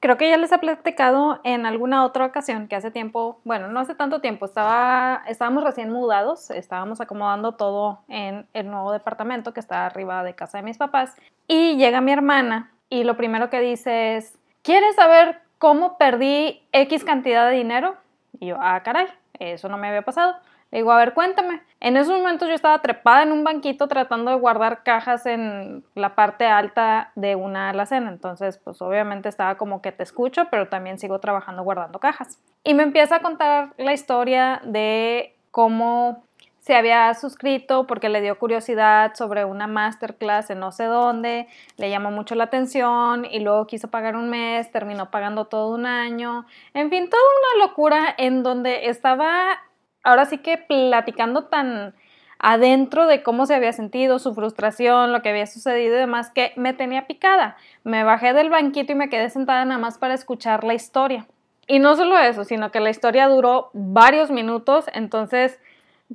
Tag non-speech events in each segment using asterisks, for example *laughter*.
Creo que ya les he platicado en alguna otra ocasión que hace tiempo, bueno, no hace tanto tiempo, estaba, estábamos recién mudados, estábamos acomodando todo en el nuevo departamento que está arriba de casa de mis papás y llega mi hermana y lo primero que dice es, ¿quieres saber cómo perdí X cantidad de dinero? Y yo, ah, caray, eso no me había pasado. Le digo, a ver, cuéntame. En esos momentos yo estaba trepada en un banquito tratando de guardar cajas en la parte alta de una alacena. Entonces, pues obviamente estaba como que te escucho, pero también sigo trabajando guardando cajas. Y me empieza a contar la historia de cómo se había suscrito porque le dio curiosidad sobre una masterclass en no sé dónde, le llamó mucho la atención y luego quiso pagar un mes, terminó pagando todo un año, en fin, toda una locura en donde estaba ahora sí que platicando tan adentro de cómo se había sentido, su frustración, lo que había sucedido y demás, que me tenía picada. Me bajé del banquito y me quedé sentada nada más para escuchar la historia. Y no solo eso, sino que la historia duró varios minutos, entonces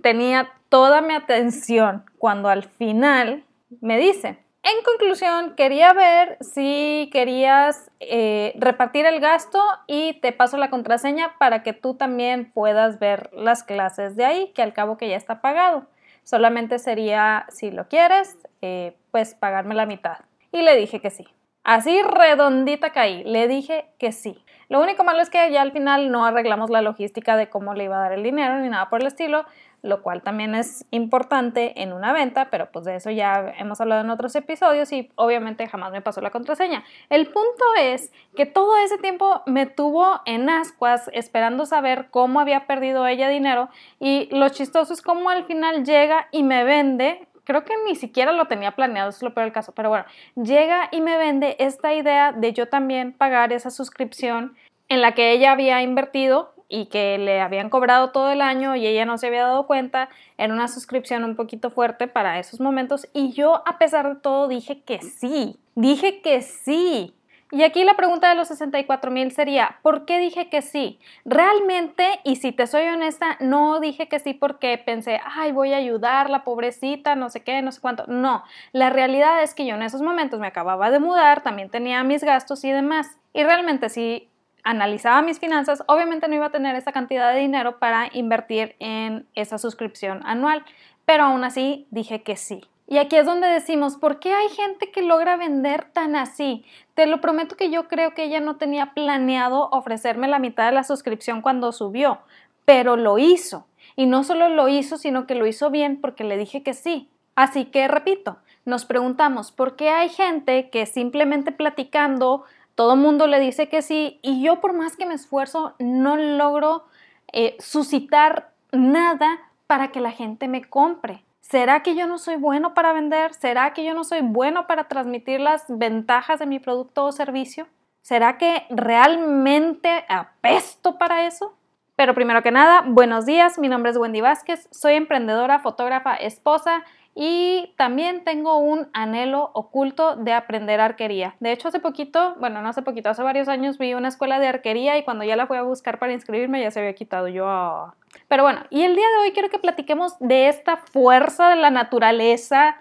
tenía toda mi atención cuando al final me dice, en conclusión, quería ver si querías eh, repartir el gasto y te paso la contraseña para que tú también puedas ver las clases de ahí, que al cabo que ya está pagado. Solamente sería, si lo quieres, eh, pues pagarme la mitad. Y le dije que sí. Así redondita caí, le dije que sí. Lo único malo es que ya al final no arreglamos la logística de cómo le iba a dar el dinero ni nada por el estilo, lo cual también es importante en una venta, pero pues de eso ya hemos hablado en otros episodios y obviamente jamás me pasó la contraseña. El punto es que todo ese tiempo me tuvo en ascuas esperando saber cómo había perdido ella dinero y lo chistoso es cómo al final llega y me vende creo que ni siquiera lo tenía planeado, es lo peor del caso, pero bueno, llega y me vende esta idea de yo también pagar esa suscripción en la que ella había invertido y que le habían cobrado todo el año y ella no se había dado cuenta, era una suscripción un poquito fuerte para esos momentos y yo a pesar de todo dije que sí, dije que sí. Y aquí la pregunta de los 64 mil sería, ¿por qué dije que sí? Realmente, y si te soy honesta, no dije que sí porque pensé, ay, voy a ayudar, la pobrecita, no sé qué, no sé cuánto. No, la realidad es que yo en esos momentos me acababa de mudar, también tenía mis gastos y demás. Y realmente sí analizaba mis finanzas, obviamente no iba a tener esa cantidad de dinero para invertir en esa suscripción anual, pero aún así dije que sí. Y aquí es donde decimos, ¿por qué hay gente que logra vender tan así? Te lo prometo que yo creo que ella no tenía planeado ofrecerme la mitad de la suscripción cuando subió, pero lo hizo. Y no solo lo hizo, sino que lo hizo bien porque le dije que sí. Así que repito, nos preguntamos, ¿por qué hay gente que simplemente platicando todo el mundo le dice que sí y yo por más que me esfuerzo no logro eh, suscitar nada para que la gente me compre. ¿Será que yo no soy bueno para vender? ¿Será que yo no soy bueno para transmitir las ventajas de mi producto o servicio? ¿Será que realmente apesto para eso? Pero primero que nada, buenos días, mi nombre es Wendy Vázquez, soy emprendedora, fotógrafa, esposa y también tengo un anhelo oculto de aprender arquería. De hecho, hace poquito, bueno, no hace poquito, hace varios años vi una escuela de arquería y cuando ya la fui a buscar para inscribirme ya se había quitado yo. Ah. Pero bueno, y el día de hoy quiero que platiquemos de esta fuerza de la naturaleza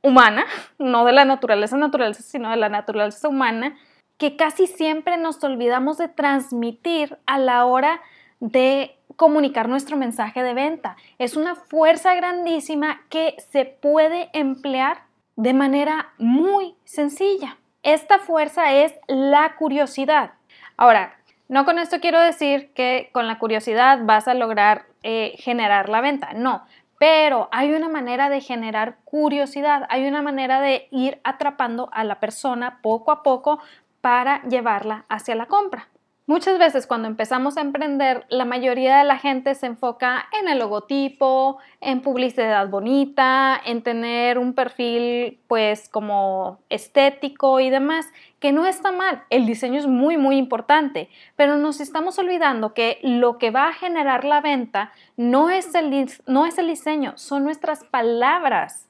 humana, *laughs* no de la naturaleza naturaleza, sino de la naturaleza humana, que casi siempre nos olvidamos de transmitir a la hora de comunicar nuestro mensaje de venta. Es una fuerza grandísima que se puede emplear de manera muy sencilla. Esta fuerza es la curiosidad. Ahora, no con esto quiero decir que con la curiosidad vas a lograr eh, generar la venta, no, pero hay una manera de generar curiosidad, hay una manera de ir atrapando a la persona poco a poco para llevarla hacia la compra. Muchas veces cuando empezamos a emprender, la mayoría de la gente se enfoca en el logotipo, en publicidad bonita, en tener un perfil pues como estético y demás, que no está mal, el diseño es muy muy importante, pero nos estamos olvidando que lo que va a generar la venta no es el, no es el diseño, son nuestras palabras.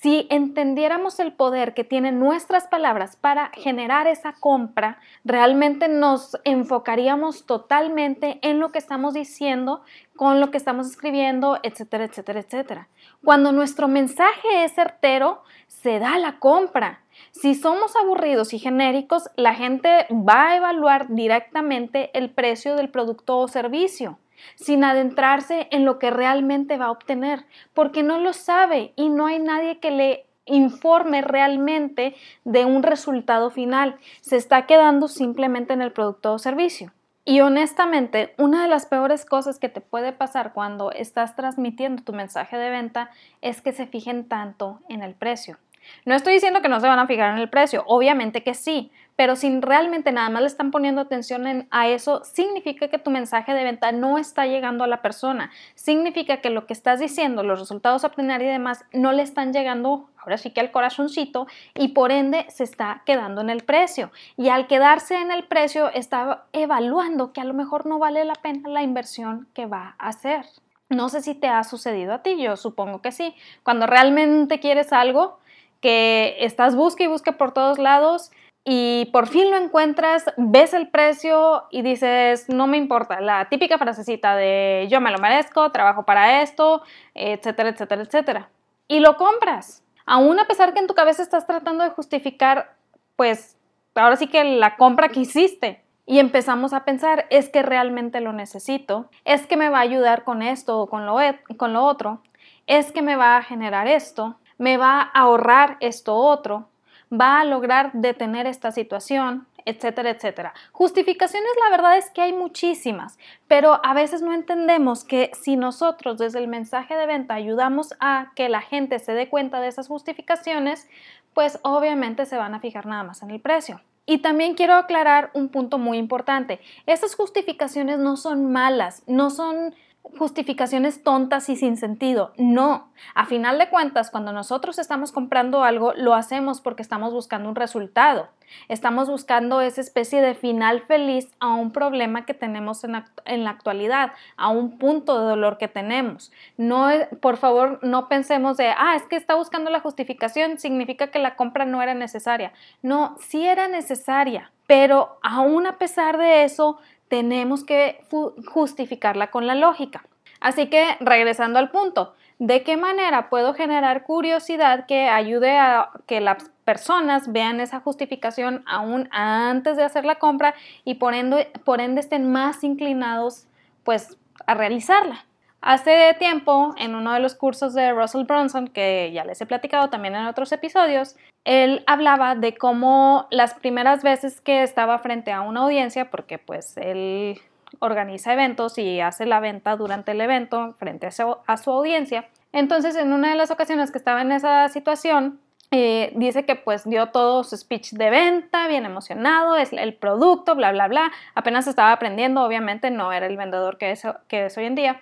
Si entendiéramos el poder que tienen nuestras palabras para generar esa compra, realmente nos enfocaríamos totalmente en lo que estamos diciendo, con lo que estamos escribiendo, etcétera, etcétera, etcétera. Cuando nuestro mensaje es certero, se da la compra. Si somos aburridos y genéricos, la gente va a evaluar directamente el precio del producto o servicio sin adentrarse en lo que realmente va a obtener, porque no lo sabe y no hay nadie que le informe realmente de un resultado final. Se está quedando simplemente en el producto o servicio. Y honestamente, una de las peores cosas que te puede pasar cuando estás transmitiendo tu mensaje de venta es que se fijen tanto en el precio. No estoy diciendo que no se van a fijar en el precio, obviamente que sí, pero si realmente nada más le están poniendo atención a eso, significa que tu mensaje de venta no está llegando a la persona. Significa que lo que estás diciendo, los resultados a obtener y demás, no le están llegando ahora sí que al corazoncito y por ende se está quedando en el precio. Y al quedarse en el precio, está evaluando que a lo mejor no vale la pena la inversión que va a hacer. No sé si te ha sucedido a ti, yo supongo que sí. Cuando realmente quieres algo, que estás busque y busque por todos lados y por fin lo encuentras, ves el precio y dices, no me importa, la típica frasecita de yo me lo merezco, trabajo para esto, etcétera, etcétera, etcétera. Y lo compras. Aún a pesar que en tu cabeza estás tratando de justificar, pues ahora sí que la compra que hiciste. Y empezamos a pensar, es que realmente lo necesito, es que me va a ayudar con esto o con lo, con lo otro, es que me va a generar esto, me va a ahorrar esto otro va a lograr detener esta situación, etcétera, etcétera. Justificaciones, la verdad es que hay muchísimas, pero a veces no entendemos que si nosotros desde el mensaje de venta ayudamos a que la gente se dé cuenta de esas justificaciones, pues obviamente se van a fijar nada más en el precio. Y también quiero aclarar un punto muy importante. Esas justificaciones no son malas, no son justificaciones tontas y sin sentido. No, a final de cuentas, cuando nosotros estamos comprando algo, lo hacemos porque estamos buscando un resultado. Estamos buscando esa especie de final feliz a un problema que tenemos en, la actualidad, a un punto de dolor que tenemos. No, por favor, no pensemos de, ah, es que está buscando la justificación, significa que la compra no era necesaria. No, sí era necesaria, pero aún a pesar de eso, tenemos que justificarla con la lógica. Así que regresando al punto, ¿de qué manera puedo generar curiosidad que ayude a que las personas vean esa justificación aún antes de hacer la compra y por ende, por ende estén más inclinados pues a realizarla? Hace tiempo, en uno de los cursos de Russell Brunson, que ya les he platicado también en otros episodios, él hablaba de cómo las primeras veces que estaba frente a una audiencia, porque pues él organiza eventos y hace la venta durante el evento frente a su, audiencia. Entonces, en una de las ocasiones que estaba en esa situación, eh, dice que pues dio todo su speech de venta, bien emocionado, es el producto, bla, bla, bla. Apenas estaba aprendiendo, obviamente no era el vendedor que que es hoy en día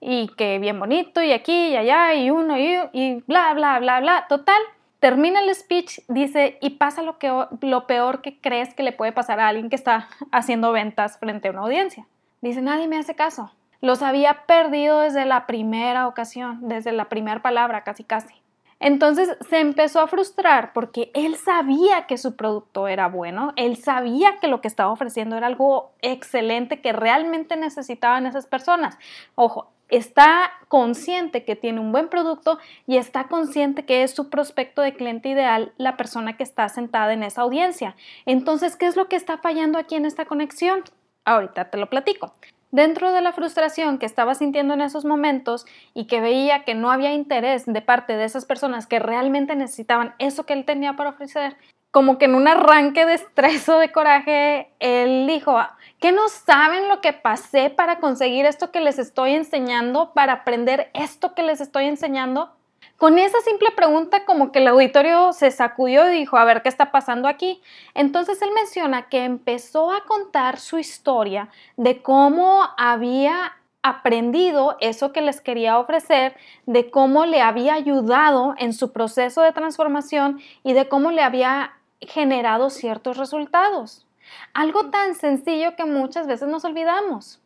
y que bien bonito y aquí y allá y uno y, y bla, bla, bla, bla. Total, termina el speech, dice, y pasa lo, que, lo peor que crees que le puede pasar a alguien que está *laughs* haciendo ventas frente a una audiencia. Dice, nadie me hace caso. Los había perdido desde la primera ocasión, desde la primera palabra, casi casi. Entonces se empezó a frustrar porque él sabía que su producto era bueno, él sabía que lo que estaba ofreciendo era algo excelente que realmente necesitaban esas personas. Ojo, está consciente que tiene un buen producto y está consciente que es su prospecto de cliente ideal la persona que está sentada en esa audiencia. Entonces, ¿qué es lo que está fallando aquí en esta conexión? Ahorita te lo platico. Dentro de la frustración que estaba sintiendo en esos momentos y que veía que no había interés de parte de esas personas que realmente necesitaban eso que él tenía para ofrecer, como que en un arranque de estrés o de coraje, él dijo, ¿qué no saben lo que pasé para conseguir esto que les estoy enseñando, para aprender esto que les estoy enseñando? Con esa simple pregunta como que el auditorio se sacudió y dijo, a ver, ¿qué está pasando aquí? Entonces él menciona que empezó a contar su historia de cómo había aprendido eso que les quería ofrecer, de cómo le había ayudado en su proceso de transformación y de cómo le había generado ciertos resultados. Algo tan sencillo que muchas veces nos olvidamos.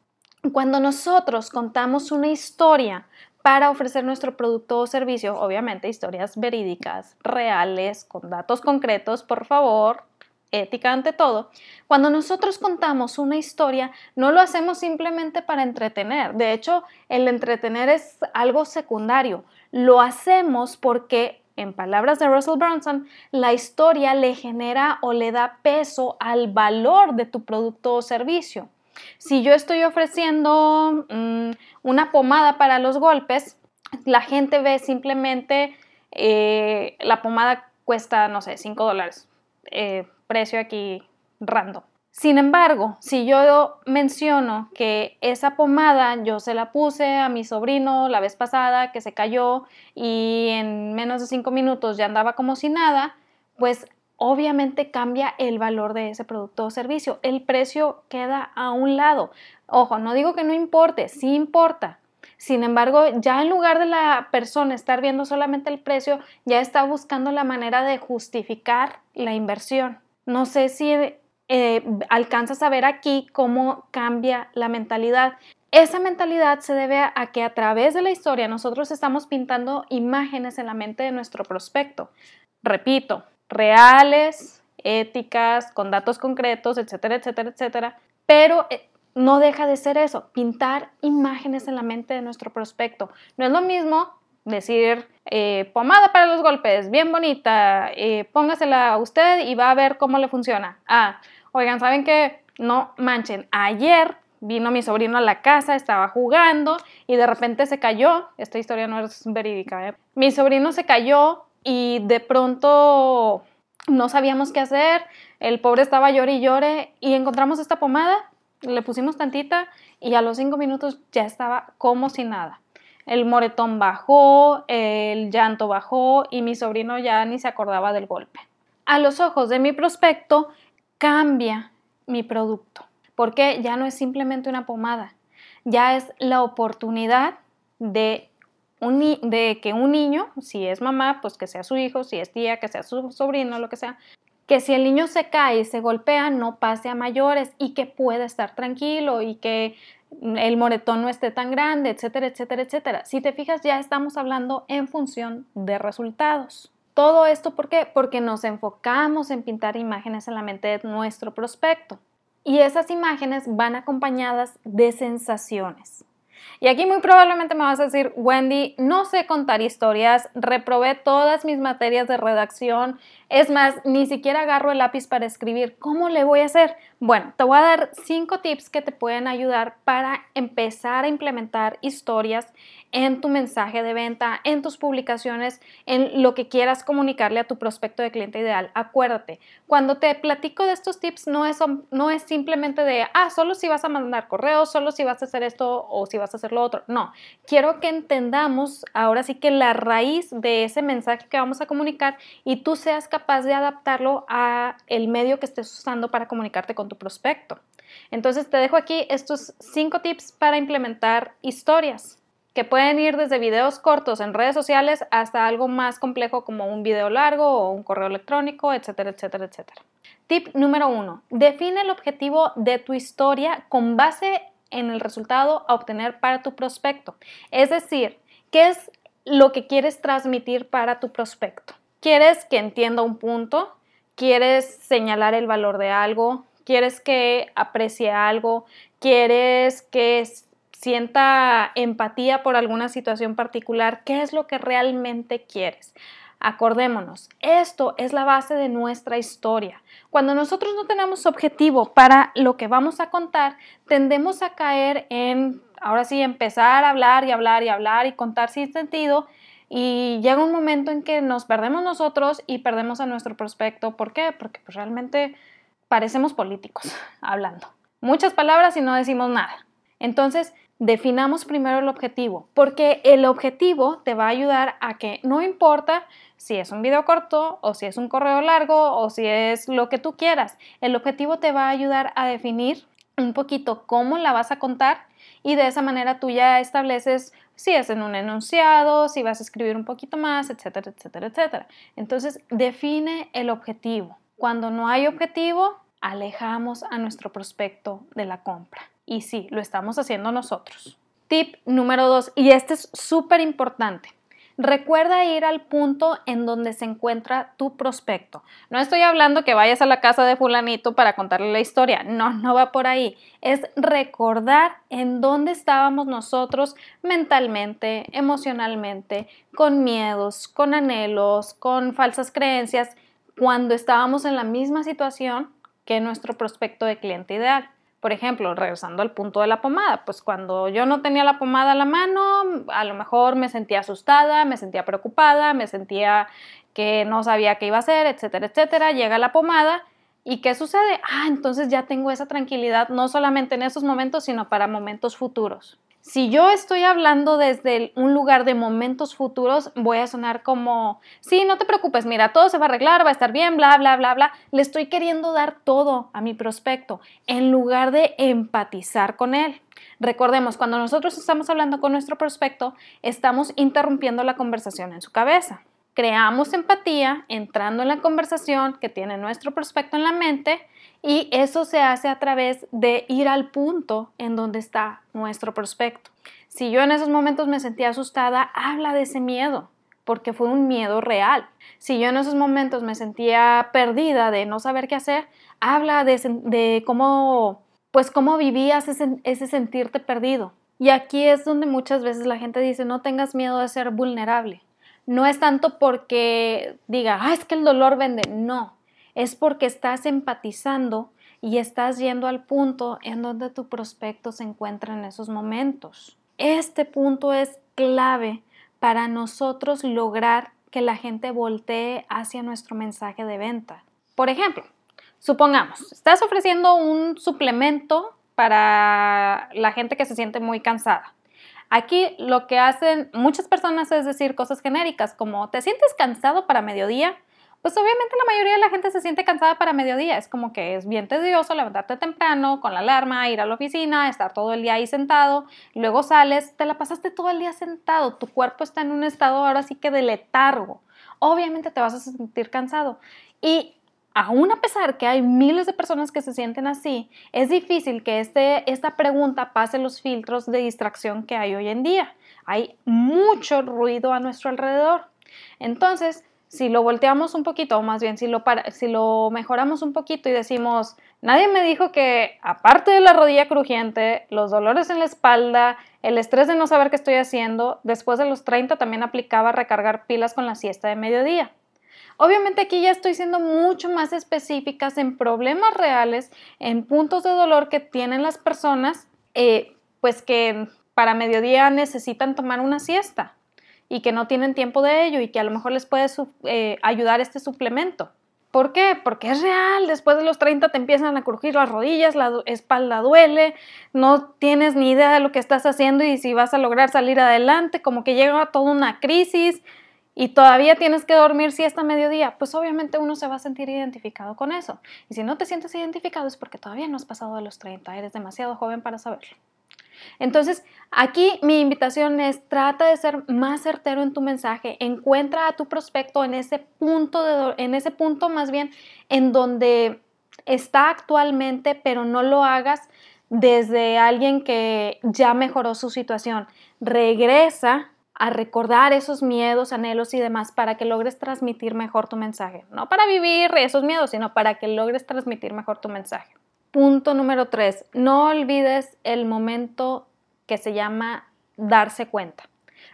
Cuando nosotros contamos una historia para ofrecer nuestro producto o servicio, obviamente historias verídicas, reales, con datos concretos, por favor, ética ante todo, cuando nosotros contamos una historia, no lo hacemos simplemente para entretener. De hecho, el entretener es algo secundario. Lo hacemos porque, en palabras de Russell Brunson, la historia le genera o le da peso al valor de tu producto o servicio. Si yo estoy ofreciendo mm, una pomada para los golpes, la gente ve simplemente eh, la pomada cuesta, no sé, 5 dólares. Eh, precio aquí random. Sin embargo, si yo menciono que esa pomada yo se la puse a mi sobrino la vez pasada que se cayó y en menos de 5 minutos ya andaba como si nada, pues obviamente cambia el valor de ese producto o servicio. El precio queda a un lado. Ojo, no digo que no importe, sí importa. Sin embargo, ya en lugar de la persona estar viendo solamente el precio, ya está buscando la manera de justificar la inversión. No sé si eh, alcanzas a ver aquí cómo cambia la mentalidad. Esa mentalidad se debe a, que a través de la historia nosotros estamos pintando imágenes en la mente de nuestro prospecto. Repito, reales, éticas, con datos concretos, etcétera, etcétera, etcétera. Pero eh, no deja de ser eso, pintar imágenes en la mente de nuestro prospecto. No es lo mismo decir eh, pomada para los golpes, bien bonita, eh, póngasela a usted y va a ver cómo le funciona. Ah, oigan, ¿saben qué? No manchen, ayer vino mi sobrino a la casa, estaba jugando y de repente se cayó, esta historia no es verídica, ¿eh? mi sobrino se cayó y de pronto no sabíamos qué hacer, el pobre estaba llore y llore y encontramos esta pomada, le pusimos tantita y a los cinco minutos ya estaba como si nada el moretón bajó, el llanto bajó y mi sobrino ya ni se acordaba del golpe. A los ojos de mi prospecto cambia mi producto, porque ya no es simplemente una pomada, ya es la oportunidad de, de que un niño, si es mamá, pues que sea su hijo, si es tía, que sea su sobrino, lo que sea, que si el niño se cae y se golpea no pase a mayores y que pueda estar tranquilo y que el moretón no esté tan grande, etcétera, etcétera, etcétera. Si te fijas, ya estamos hablando en función de resultados. Todo esto, ¿por qué? Porque nos enfocamos en pintar imágenes en la mente de nuestro prospecto. Y esas imágenes van acompañadas de sensaciones. Y aquí muy probablemente me vas a decir, Wendy, no sé contar historias, reprobé todas mis materias de redacción, es más, ni siquiera agarro el lápiz para escribir. ¿Cómo le voy a hacer? Bueno, te voy a dar cinco tips que te pueden ayudar para empezar a implementar historias en tu mensaje de venta, en tus publicaciones, en lo que quieras comunicarle a tu prospecto de cliente ideal. Acuérdate, cuando te platico de estos tips no es, no es simplemente de, ah, solo si vas a mandar correos, solo si vas a hacer esto o si vas a hacer lo otro. No, quiero que entendamos ahora sí que la raíz de ese mensaje que vamos a comunicar y tú seas capaz capaz de adaptarlo a el medio que estés usando para comunicarte con tu prospecto. Entonces te dejo aquí estos cinco tips para implementar historias que pueden ir desde videos cortos en redes sociales hasta algo más complejo como un video largo o un correo electrónico, etcétera, etcétera, etcétera. Tip número uno, define el objetivo de tu historia con base en el resultado a obtener para tu prospecto. Es decir, ¿qué es lo que quieres transmitir para tu prospecto? Quieres que entienda un punto, quieres señalar el valor de algo, quieres que aprecie algo, quieres que sienta empatía por alguna situación particular, ¿qué es lo que realmente quieres? Acordémonos, esto es la base de nuestra historia. Cuando nosotros no tenemos objetivo para lo que vamos a contar, tendemos a caer en, ahora sí, empezar a hablar y hablar y hablar y contar sin sentido y llega un momento en que nos perdemos nosotros y perdemos a nuestro prospecto. ¿Por qué? Porque pues, realmente parecemos políticos *laughs* hablando. Muchas palabras y no decimos nada. Entonces, definamos primero el objetivo, porque el objetivo te va a ayudar a que no importa si es un video corto o si es un correo largo o si es lo que tú quieras, el objetivo te va a ayudar a definir un poquito cómo la vas a contar y de esa manera tú ya estableces si es en un enunciado, si vas a escribir un poquito más, etcétera, etcétera, etcétera. Entonces, define el objetivo. Cuando no hay objetivo, alejamos a nuestro prospecto de la compra. Y sí, lo estamos haciendo nosotros. Tip número dos, y este es súper importante. Recuerda ir al punto en donde se encuentra tu prospecto. No estoy hablando que vayas a la casa de fulanito para contarle la historia. No, no va por ahí. Es recordar en dónde estábamos nosotros mentalmente, emocionalmente, con miedos, con anhelos, con falsas creencias, cuando estábamos en la misma situación que nuestro prospecto de cliente ideal. Por ejemplo, regresando al punto de la pomada, pues cuando yo no tenía la pomada a la mano, a lo mejor me sentía asustada, me sentía preocupada, me sentía que no sabía qué iba a hacer, etcétera, etcétera. Llega la pomada y ¿qué sucede? Ah, entonces ya tengo esa tranquilidad, no solamente en esos momentos, sino para momentos futuros. Si yo estoy hablando desde un lugar de momentos futuros, voy a sonar como, sí, no te preocupes, mira, todo se va a arreglar, va a estar bien, bla, bla, bla, bla. Le estoy queriendo dar todo a mi prospecto en lugar de empatizar con él. Recordemos, cuando nosotros estamos hablando con nuestro prospecto, estamos interrumpiendo la conversación en su cabeza. Creamos empatía entrando en la conversación que tiene nuestro prospecto en la mente y eso se hace a través de ir al punto en donde está nuestro prospecto. Si yo en esos momentos me sentía asustada, habla de ese miedo, porque fue un miedo real. Si yo en esos momentos me sentía perdida de no saber qué hacer, habla de, cómo, pues cómo vivías ese, sentirte perdido. Y aquí es donde muchas veces la gente dice, no tengas miedo de ser vulnerable. No es tanto porque diga, ah, es que el dolor vende. No, es porque estás empatizando y estás yendo al punto en donde tu prospecto se encuentra en esos momentos. Este punto es clave para nosotros lograr que la gente voltee hacia nuestro mensaje de venta. Por ejemplo, supongamos, estás ofreciendo un suplemento para la gente que se siente muy cansada. Aquí lo que hacen muchas personas es decir cosas genéricas como, ¿te sientes cansado para mediodía? pues obviamente la mayoría de la gente se siente cansada para mediodía. Es como que es bien tedioso levantarte temprano con la alarma, ir a la oficina, estar todo el día ahí sentado, luego sales, te la pasaste todo el día sentado, tu cuerpo está en un estado ahora sí que de letargo. Obviamente te vas a sentir cansado. Y aún a pesar que hay miles de personas que se sienten así, es difícil que este, esta pregunta pase los filtros de distracción que hay hoy en día. Hay mucho ruido a nuestro alrededor. Entonces, si lo volteamos un poquito, o más bien si lo, si lo mejoramos un poquito y decimos, nadie me dijo que aparte de la rodilla crujiente, los dolores en la espalda, el estrés de no saber qué estoy haciendo, después de los 30 también aplicaba recargar pilas con la siesta de mediodía. Obviamente aquí ya estoy siendo mucho más específicas en problemas reales, en puntos de dolor que tienen las personas, eh, pues que para mediodía necesitan tomar una siesta y que no tienen tiempo de ello y que a lo mejor les puede eh, ayudar este suplemento. ¿Por qué? Porque es real, después de los 30 te empiezan a crujir las rodillas, la espalda duele, no tienes ni idea de lo que estás haciendo y si vas a lograr salir adelante, como que llega toda una crisis y todavía tienes que dormir si a mediodía, pues obviamente uno se va a sentir identificado con eso. Y si no te sientes identificado es porque todavía no has pasado de los 30, eres demasiado joven para saberlo. Entonces, aquí mi invitación es trata de ser más certero en tu mensaje, encuentra a tu prospecto en ese punto de, en ese punto más bien en donde está actualmente, pero no lo hagas desde alguien que ya mejoró su situación. Regresa a recordar esos miedos, anhelos y demás para que logres transmitir mejor tu mensaje. No para vivir esos miedos, sino para que logres transmitir mejor tu mensaje. Punto número tres, no olvides el momento que se llama darse cuenta.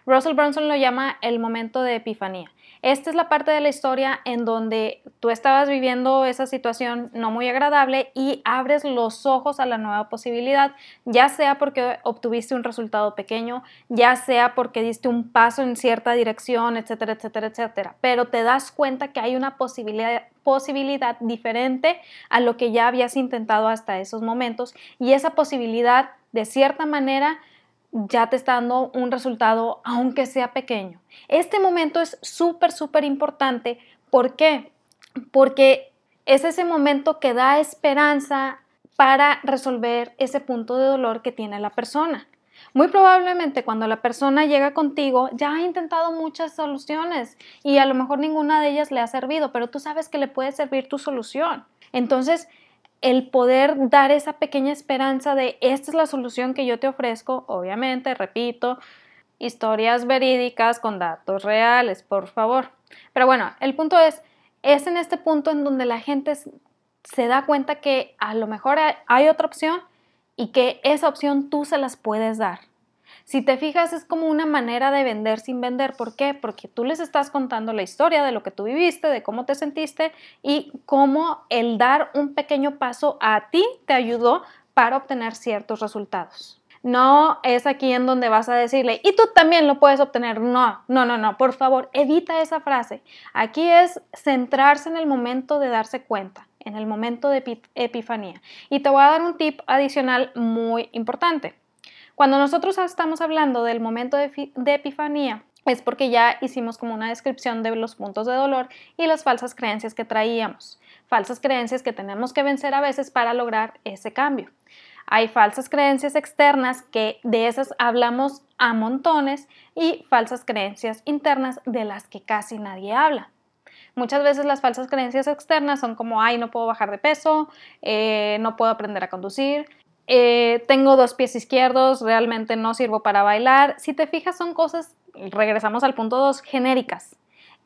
Russell Brunson lo llama el momento de epifanía. Esta es la parte de la historia en donde tú estabas viviendo esa situación no muy agradable y abres los ojos a la nueva posibilidad, ya sea porque obtuviste un resultado pequeño, ya sea porque diste un paso en cierta dirección, etcétera, etcétera, etcétera. Pero te das cuenta que hay una posibilidad, posibilidad diferente a lo que ya habías intentado hasta esos momentos y esa posibilidad de cierta manera ya te está dando un resultado, aunque sea pequeño. Este momento es súper, súper importante. ¿Por qué? Porque es ese momento que da esperanza para resolver ese punto de dolor que tiene la persona. Muy probablemente cuando la persona llega contigo ya ha intentado muchas soluciones y a lo mejor ninguna de ellas le ha servido, pero tú sabes que le puede servir tu solución. Entonces, el poder dar esa pequeña esperanza de esta es la solución que yo te ofrezco, obviamente, repito, historias verídicas con datos reales, por favor. Pero bueno, el punto es, es en este punto en donde la gente se da cuenta que a lo mejor hay otra opción y que esa opción tú se las puedes dar. Si te fijas, es como una manera de vender sin vender. ¿Por qué? Porque tú les estás contando la historia de lo que tú viviste, de cómo te sentiste y cómo el dar un pequeño paso a ti te ayudó para obtener ciertos resultados. No es aquí en donde vas a decirle, y tú también lo puedes obtener. No, no, no, no, por favor, evita esa frase. Aquí es centrarse en el momento de darse cuenta, en el momento de epifanía. Y te voy a dar un tip adicional muy importante. Cuando nosotros estamos hablando del momento de, epifanía, es porque ya hicimos como una descripción de los puntos de dolor y las falsas creencias que traíamos. Falsas creencias que tenemos que vencer a veces para lograr ese cambio. Hay falsas creencias externas que de esas hablamos a montones y falsas creencias internas de las que casi nadie habla. Muchas veces las falsas creencias externas son como, ay, no puedo bajar de peso, eh, no puedo aprender a conducir, eh, tengo dos pies izquierdos, realmente no sirvo para bailar. Si te fijas, son cosas, regresamos al punto 2, genéricas.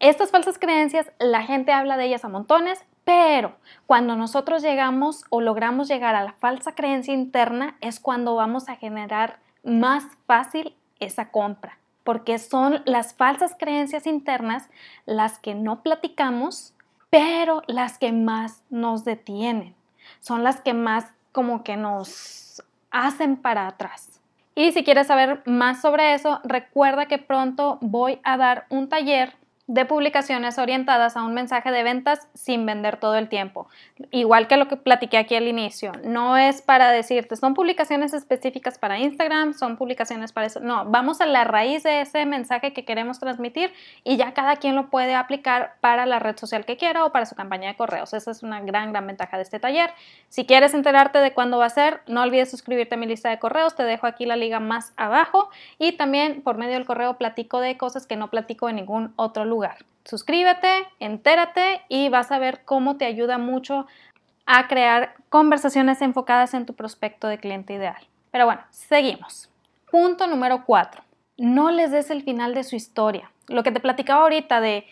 Estas falsas creencias, la gente habla de ellas a montones, pero cuando nosotros llegamos o logramos llegar a la falsa creencia interna es cuando vamos a generar más fácil esa compra, porque son las falsas creencias internas las que no platicamos, pero las que más nos detienen, son las que más como que nos hacen para atrás. Y si quieres saber más sobre eso, recuerda que pronto voy a dar un taller de publicaciones orientadas a un mensaje de ventas sin vender todo el tiempo. Igual que lo que platiqué aquí al inicio, no es para decirte, son publicaciones específicas para Instagram, son publicaciones para eso. No, vamos a la raíz de ese mensaje que queremos transmitir y ya cada quien lo puede aplicar para la red social que quiera o para su campaña de correos. Esa es una gran, gran ventaja de este taller. Si quieres enterarte de cuándo va a ser, no olvides suscribirte a mi lista de correos, te dejo aquí la liga más abajo y también por medio del correo platico de cosas que no platico en ningún otro lugar lugar. Suscríbete, entérate y vas a ver cómo te ayuda mucho a crear conversaciones enfocadas en tu prospecto de cliente ideal. Pero bueno, seguimos. Punto número 4. No les des el final de su historia. Lo que te platicaba ahorita de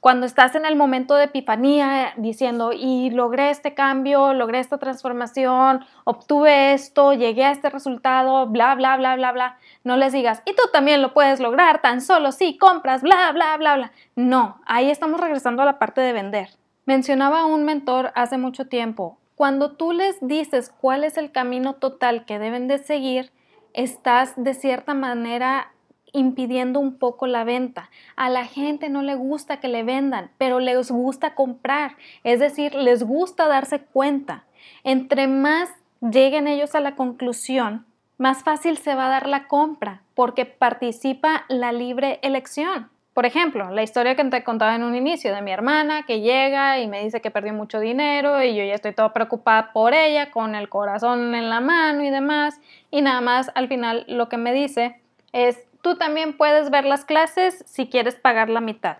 cuando estás en el momento de epifanía diciendo, y logré este cambio, logré esta transformación, obtuve esto, llegué a este resultado, bla, bla, bla, bla, bla, no les digas, y tú también lo puedes lograr, tan solo si compras, bla, bla, bla, bla. No, ahí estamos regresando a la parte de vender. Mencionaba un mentor hace mucho tiempo, cuando tú les dices cuál es el camino total que deben de seguir, estás de cierta manera impidiendo un poco la venta. A la gente no le gusta que le vendan, pero les gusta comprar, es decir, les gusta darse cuenta. Entre más lleguen ellos a la conclusión, más fácil se va a dar la compra porque participa la libre elección. Por ejemplo, la historia que te contaba en un inicio de mi hermana que llega y me dice que perdió mucho dinero y yo ya estoy toda preocupada por ella, con el corazón en la mano y demás, y nada más al final lo que me dice es, tú también puedes ver las clases si quieres pagar la mitad.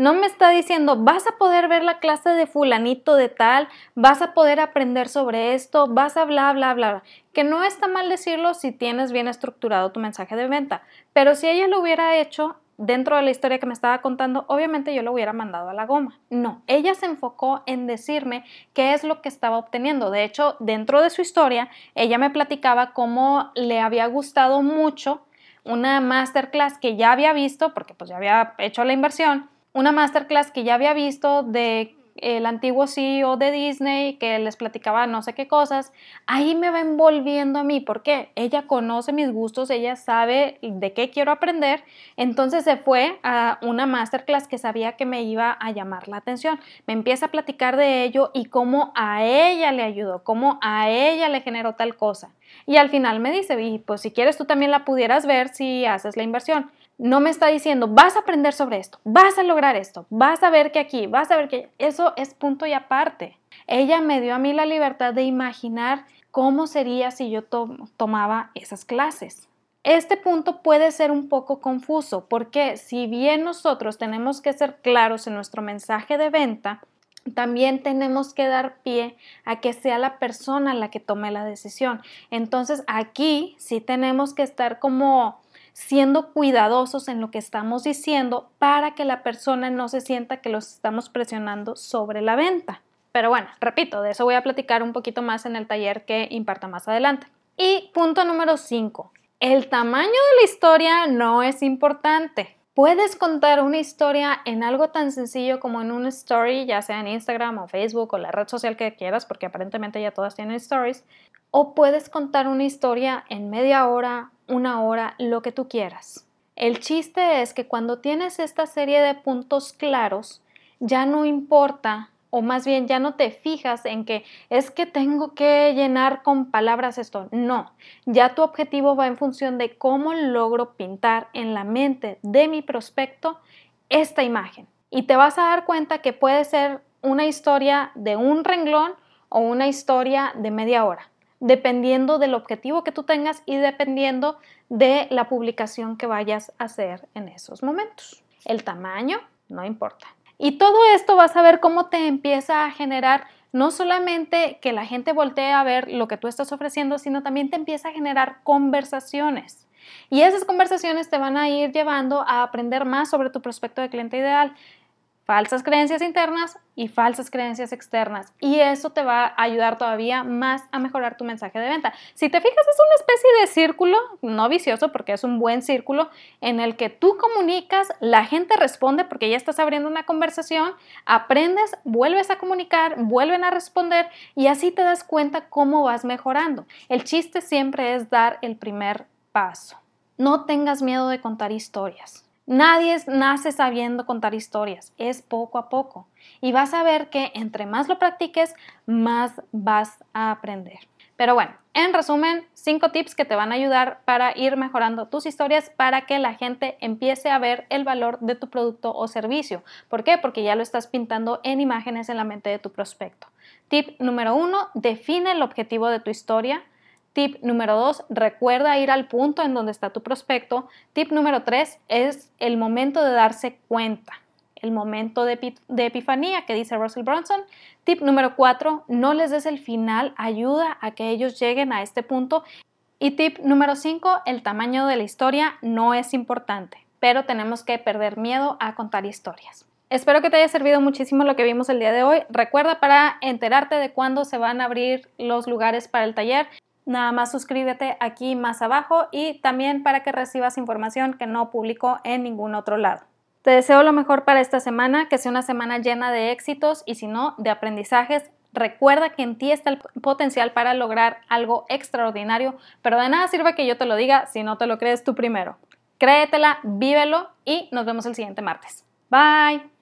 No me está diciendo, vas a poder ver la clase de fulanito de tal, vas a poder aprender sobre esto, vas a bla, bla, bla. Que no está mal decirlo si tienes bien estructurado tu mensaje de venta, pero si ella lo hubiera hecho dentro de la historia que me estaba contando, obviamente yo lo hubiera mandado a la goma. No, ella se enfocó en decirme qué es lo que estaba obteniendo. De hecho, dentro de su historia, ella me platicaba cómo le había gustado mucho una masterclass que ya había visto, porque pues ya había hecho la inversión, una masterclass que ya había visto de el antiguo CEO de Disney que les platicaba no sé qué cosas, ahí me va envolviendo a mí, porque ella conoce mis gustos, ella sabe de qué quiero aprender, entonces se fue a una masterclass que sabía que me iba a llamar la atención, me empieza a platicar de ello y cómo a ella le ayudó, cómo a ella le generó tal cosa. Y al final me dice, y pues si quieres tú también la pudieras ver si haces la inversión no me está diciendo, vas a aprender sobre esto, vas a lograr esto, vas a ver que aquí, vas a ver que eso es punto y aparte. Ella me dio a mí la libertad de imaginar cómo sería si yo tomaba esas clases. Este punto puede ser un poco confuso porque si bien nosotros tenemos que ser claros en nuestro mensaje de venta, también tenemos que dar pie a que sea la persona la que tome la decisión. Entonces aquí sí tenemos que estar como siendo cuidadosos en lo que estamos diciendo para que la persona no se sienta que los estamos presionando sobre la venta. Pero bueno, repito, de eso voy a platicar un poquito más en el taller que imparta más adelante. Y punto número 5. El tamaño de la historia no es importante. Puedes contar una historia en algo tan sencillo como en una story, ya sea en Instagram o Facebook o la red social que quieras, porque aparentemente ya todas tienen stories, o puedes contar una historia en media hora, una hora, lo que tú quieras. El chiste es que cuando tienes esta serie de puntos claros, ya no importa o más bien ya no te fijas en que es que tengo que llenar con palabras esto. No, ya tu objetivo va en función de cómo logro pintar en la mente de mi prospecto esta imagen. Y te vas a dar cuenta que puede ser una historia de un renglón o una historia de media hora, dependiendo del objetivo que tú tengas y dependiendo de la publicación que vayas a hacer en esos momentos. El tamaño no importa. Y todo esto vas a ver cómo te empieza a generar no solamente que la gente voltee a ver lo que tú estás ofreciendo, sino también te empieza a generar conversaciones. Y esas conversaciones te van a ir llevando a aprender más sobre tu prospecto de cliente ideal falsas creencias internas y falsas creencias externas. Y eso te va a ayudar todavía más a mejorar tu mensaje de venta. Si te fijas, es una especie de círculo, no vicioso, porque es un buen círculo en el que tú comunicas, la gente responde porque ya estás abriendo una conversación, aprendes, vuelves a comunicar, vuelven a responder y así te das cuenta cómo vas mejorando. El chiste siempre es dar el primer paso. No tengas miedo de contar historias. Nadie nace sabiendo contar historias, es poco a poco. Y vas a ver que entre más lo practiques, más vas a aprender. Pero bueno, en resumen, cinco tips que te van a ayudar para ir mejorando tus historias para que la gente empiece a ver el valor de tu producto o servicio. ¿Por qué? Porque ya lo estás pintando en imágenes en la mente de tu prospecto. Tip número uno, define el objetivo de tu historia. Tip número dos, recuerda ir al punto en donde está tu prospecto. Tip número tres es el momento de darse cuenta, el momento de, epifanía que dice Russell Bronson. Tip número cuatro, no les des el final, ayuda a que ellos lleguen a este punto. Y tip número cinco, el tamaño de la historia no es importante, pero tenemos que perder miedo a contar historias. Espero que te haya servido muchísimo lo que vimos el día de hoy. Recuerda para enterarte de cuándo se van a abrir los lugares para el taller, Nada más suscríbete aquí más abajo y también para que recibas información que no publico en ningún otro lado. Te deseo lo mejor para esta semana, que sea una semana llena de éxitos y si no, de aprendizajes. Recuerda que en ti está el potencial para lograr algo extraordinario, pero de nada sirve que yo te lo diga si no te lo crees tú primero. Créetela, vívelo y nos vemos el siguiente martes. Bye.